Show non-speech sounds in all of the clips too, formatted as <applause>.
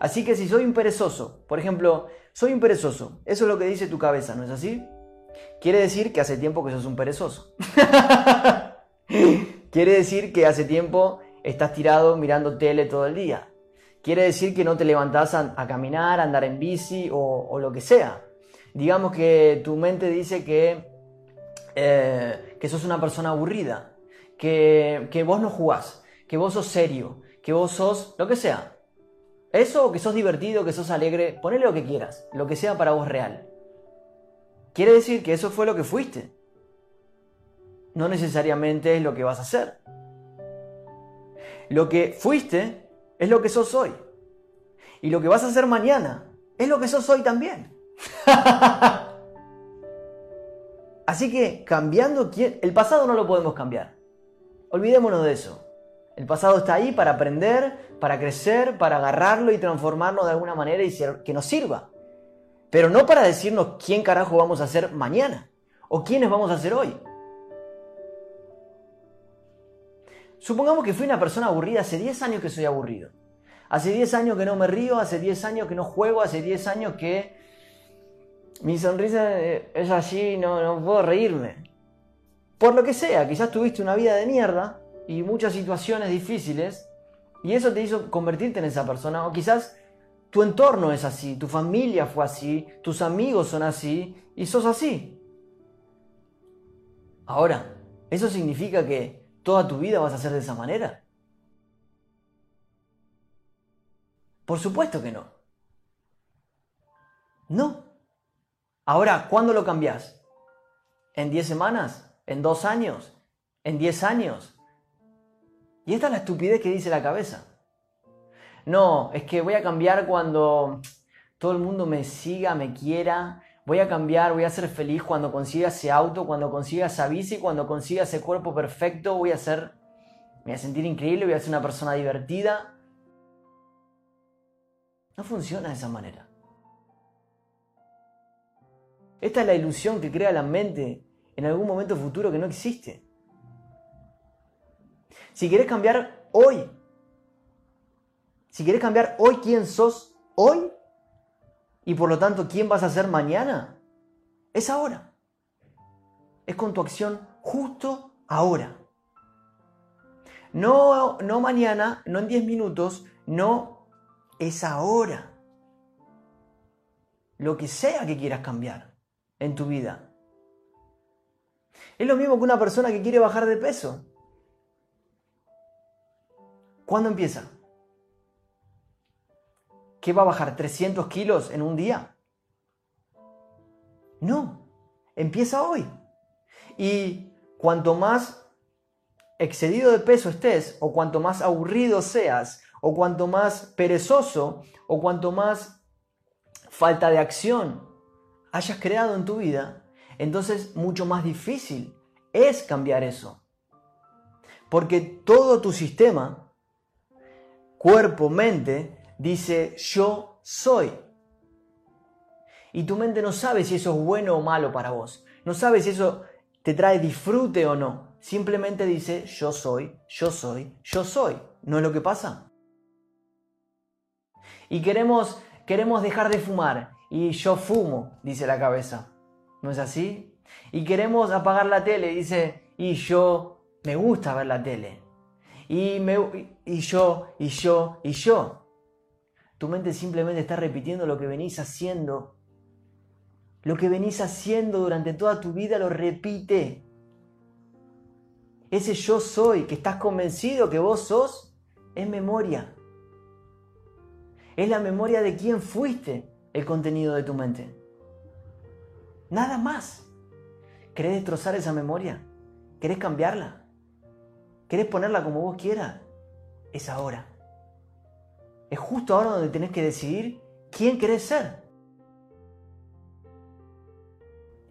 Así que si soy un perezoso, por ejemplo, soy un perezoso, eso es lo que dice tu cabeza, ¿no es así? Quiere decir que hace tiempo que sos un perezoso. <laughs> Quiere decir que hace tiempo estás tirado mirando tele todo el día. Quiere decir que no te levantás a, caminar, a andar en bici o, lo que sea. Digamos que tu mente dice que, eh, que sos una persona aburrida, que, que vos no jugás, que vos sos serio, que vos sos lo que sea. Eso, que sos divertido, que sos alegre, ponele lo que quieras, lo que sea para vos real. Quiere decir que eso fue lo que fuiste. No necesariamente es lo que vas a hacer. Lo que fuiste es lo que sos hoy. Y lo que vas a hacer mañana es lo que sos hoy también. <laughs> Así que cambiando, el pasado no lo podemos cambiar. Olvidémonos de eso. El pasado está ahí para aprender, para crecer, para agarrarlo y transformarlo de alguna manera y que nos sirva. Pero no para decirnos quién carajo vamos a ser mañana o quiénes vamos a ser hoy. Supongamos que fui una persona aburrida, hace 10 años que soy aburrido. Hace 10 años que no me río, hace 10 años que no juego, hace 10 años que mi sonrisa eh, es así, no, no puedo reírme. Por lo que sea, quizás tuviste una vida de mierda y muchas situaciones difíciles y eso te hizo convertirte en esa persona. O quizás tu entorno es así, tu familia fue así, tus amigos son así y sos así. Ahora, ¿eso significa que toda tu vida vas a ser de esa manera? Por supuesto que no. No. Ahora, ¿cuándo lo cambias? ¿En 10 semanas? ¿En 2 años? ¿En 10 años? Y esta es la estupidez que dice la cabeza. No, es que voy a cambiar cuando todo el mundo me siga, me quiera. Voy a cambiar, voy a ser feliz cuando consiga ese auto, cuando consiga esa bici, cuando consiga ese cuerpo perfecto. Voy a ser, me voy a sentir increíble, voy a ser una persona divertida. No funciona de esa manera. Esta es la ilusión que crea la mente en algún momento futuro que no existe. Si quieres cambiar hoy, si quieres cambiar hoy quién sos hoy y por lo tanto quién vas a ser mañana, es ahora. Es con tu acción justo ahora. No, no mañana, no en 10 minutos, no, es ahora. Lo que sea que quieras cambiar en tu vida. Es lo mismo que una persona que quiere bajar de peso. ¿Cuándo empieza? ¿Qué va a bajar? ¿300 kilos en un día? No, empieza hoy. Y cuanto más excedido de peso estés, o cuanto más aburrido seas, o cuanto más perezoso, o cuanto más falta de acción hayas creado en tu vida, entonces mucho más difícil es cambiar eso. Porque todo tu sistema cuerpo, mente, dice yo soy. Y tu mente no sabe si eso es bueno o malo para vos. No sabe si eso te trae disfrute o no. Simplemente dice yo soy, yo soy, yo soy. ¿No es lo que pasa? Y queremos, queremos dejar de fumar. Y yo fumo, dice la cabeza. ¿No es así? Y queremos apagar la tele, dice, y yo me gusta ver la tele y, me, y yo, y yo, y yo. Tu mente simplemente está repitiendo lo que venís haciendo. Lo que venís haciendo durante toda tu vida lo repite. Ese yo soy, que estás convencido que vos sos, es memoria. Es la memoria de quién fuiste el contenido de tu mente. Nada más. ¿Querés destrozar esa memoria? ¿Querés cambiarla? ¿Querés ponerla como vos quieras? Es ahora. Es justo ahora donde tenés que decidir quién querés ser.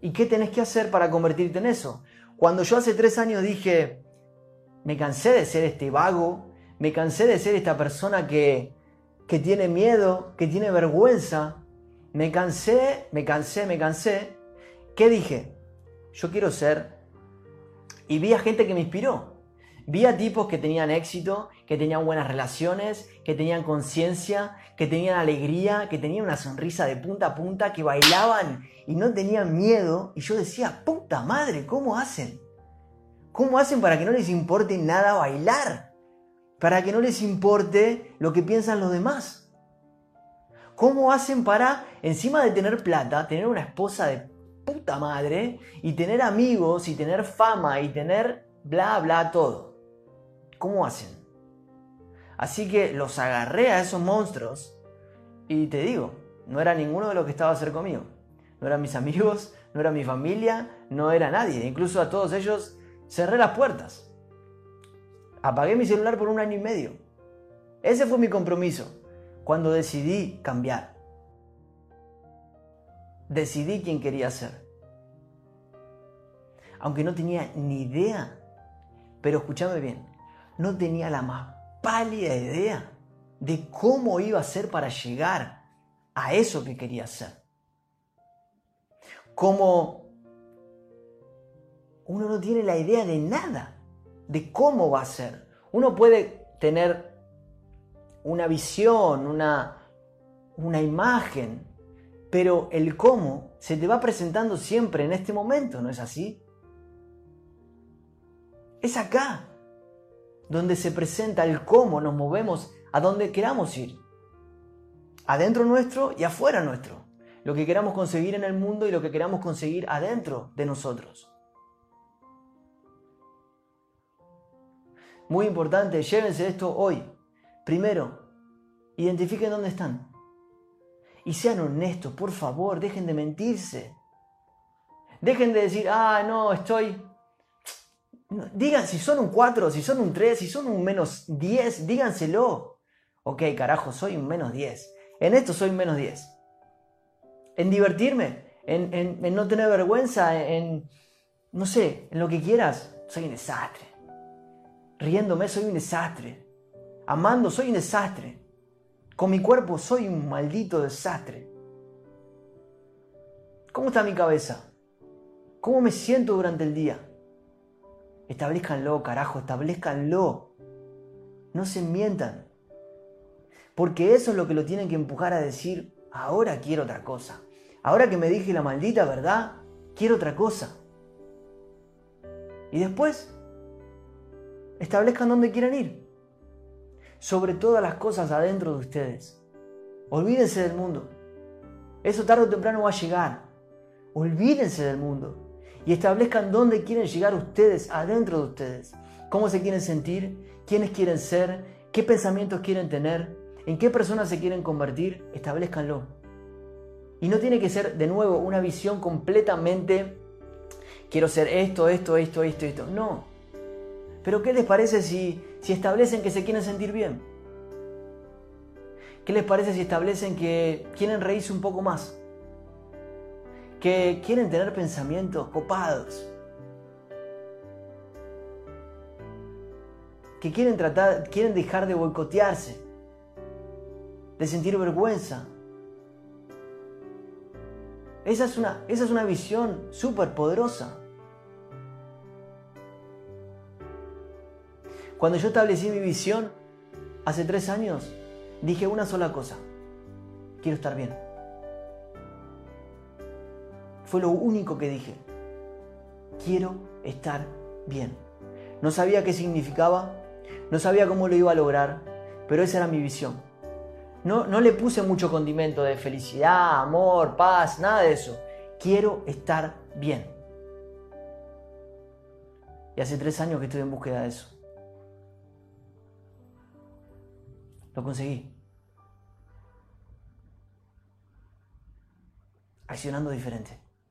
¿Y qué tenés que hacer para convertirte en eso? Cuando yo hace tres años dije, me cansé de ser este vago, me cansé de ser esta persona que, que tiene miedo, que tiene vergüenza, me cansé, me cansé, me cansé, ¿qué dije? Yo quiero ser... Y vi a gente que me inspiró. Vi a tipos que tenían éxito, que tenían buenas relaciones, que tenían conciencia, que tenían alegría, que tenían una sonrisa de punta a punta, que bailaban y no tenían miedo. Y yo decía, puta madre, ¿cómo hacen? ¿Cómo hacen para que no les importe nada bailar? Para que no les importe lo que piensan los demás. ¿Cómo hacen para, encima de tener plata, tener una esposa de puta madre y tener amigos y tener fama y tener bla, bla, todo? ¿Cómo hacen? Así que los agarré a esos monstruos y te digo, no era ninguno de los que estaba cerca conmigo. No eran mis <laughs> amigos, no era mi familia, no era nadie. Incluso a todos ellos cerré las puertas. Apagué mi celular por un año y medio. Ese fue mi compromiso cuando decidí cambiar. Decidí quién quería ser. Aunque no tenía ni idea, pero escúchame bien, no tenía la más pálida idea de cómo iba a ser para llegar a eso que quería hacer. Como uno no tiene la idea de nada, de cómo va a ser. Uno puede tener una visión, una, una imagen, pero el cómo se te va presentando siempre en este momento, ¿no es así? Es acá, donde se presenta el cómo nos movemos a donde queramos ir. Adentro nuestro y afuera nuestro. Lo que queramos conseguir en el mundo y lo que queramos conseguir adentro de nosotros. Muy importante, llévense esto hoy. Primero, identifiquen dónde están. Y sean honestos, por favor, dejen de mentirse. Dejen de decir, ah, no, estoy Digan si son un 4, si son un 3, si son un menos 10, díganselo. Ok, carajo, soy un menos 10. En esto soy un menos 10. En divertirme, en, no tener vergüenza, en, no sé, en lo que quieras, soy un desastre. Riéndome, soy un desastre. Amando, soy un desastre. Con mi cuerpo, soy un maldito desastre. ¿Cómo está mi cabeza? ¿Cómo me siento durante el día? Establezcanlo, carajo, establezcanlo. No se mientan. Porque eso es lo que lo tienen que empujar a decir, ahora quiero otra cosa. Ahora que me dije la maldita verdad, quiero otra cosa. Y después, establezcan dónde quieren ir. Sobre todas las cosas adentro de ustedes. Olvídense del mundo. Eso tarde o temprano va a llegar. Olvídense del mundo y establezcan dónde quieren llegar ustedes, adentro de ustedes. Cómo se quieren sentir, quiénes quieren ser, qué pensamientos quieren tener, en qué personas se quieren convertir, establezcanlo. Y no tiene que ser de nuevo una visión completamente, quiero ser esto, esto, esto, esto, esto. No. Pero ¿qué les parece si, si establecen que se quieren sentir bien? ¿Qué les parece si establecen que quieren reírse un poco más? Que quieren tener pensamientos copados, que quieren tratar, quieren dejar de boicotearse, de sentir vergüenza. Esa es una, esa es una visión súper poderosa. Cuando yo establecí mi visión hace tres años, dije una sola cosa. Quiero estar bien. Fue lo único que dije. Quiero estar bien. No sabía qué significaba, no sabía cómo lo iba a lograr, pero esa era mi visión. No, no le puse mucho condimento de felicidad, amor, paz, nada de eso. Quiero estar bien. Y hace tres años que estoy en búsqueda de eso. Lo conseguí. Accionando diferente.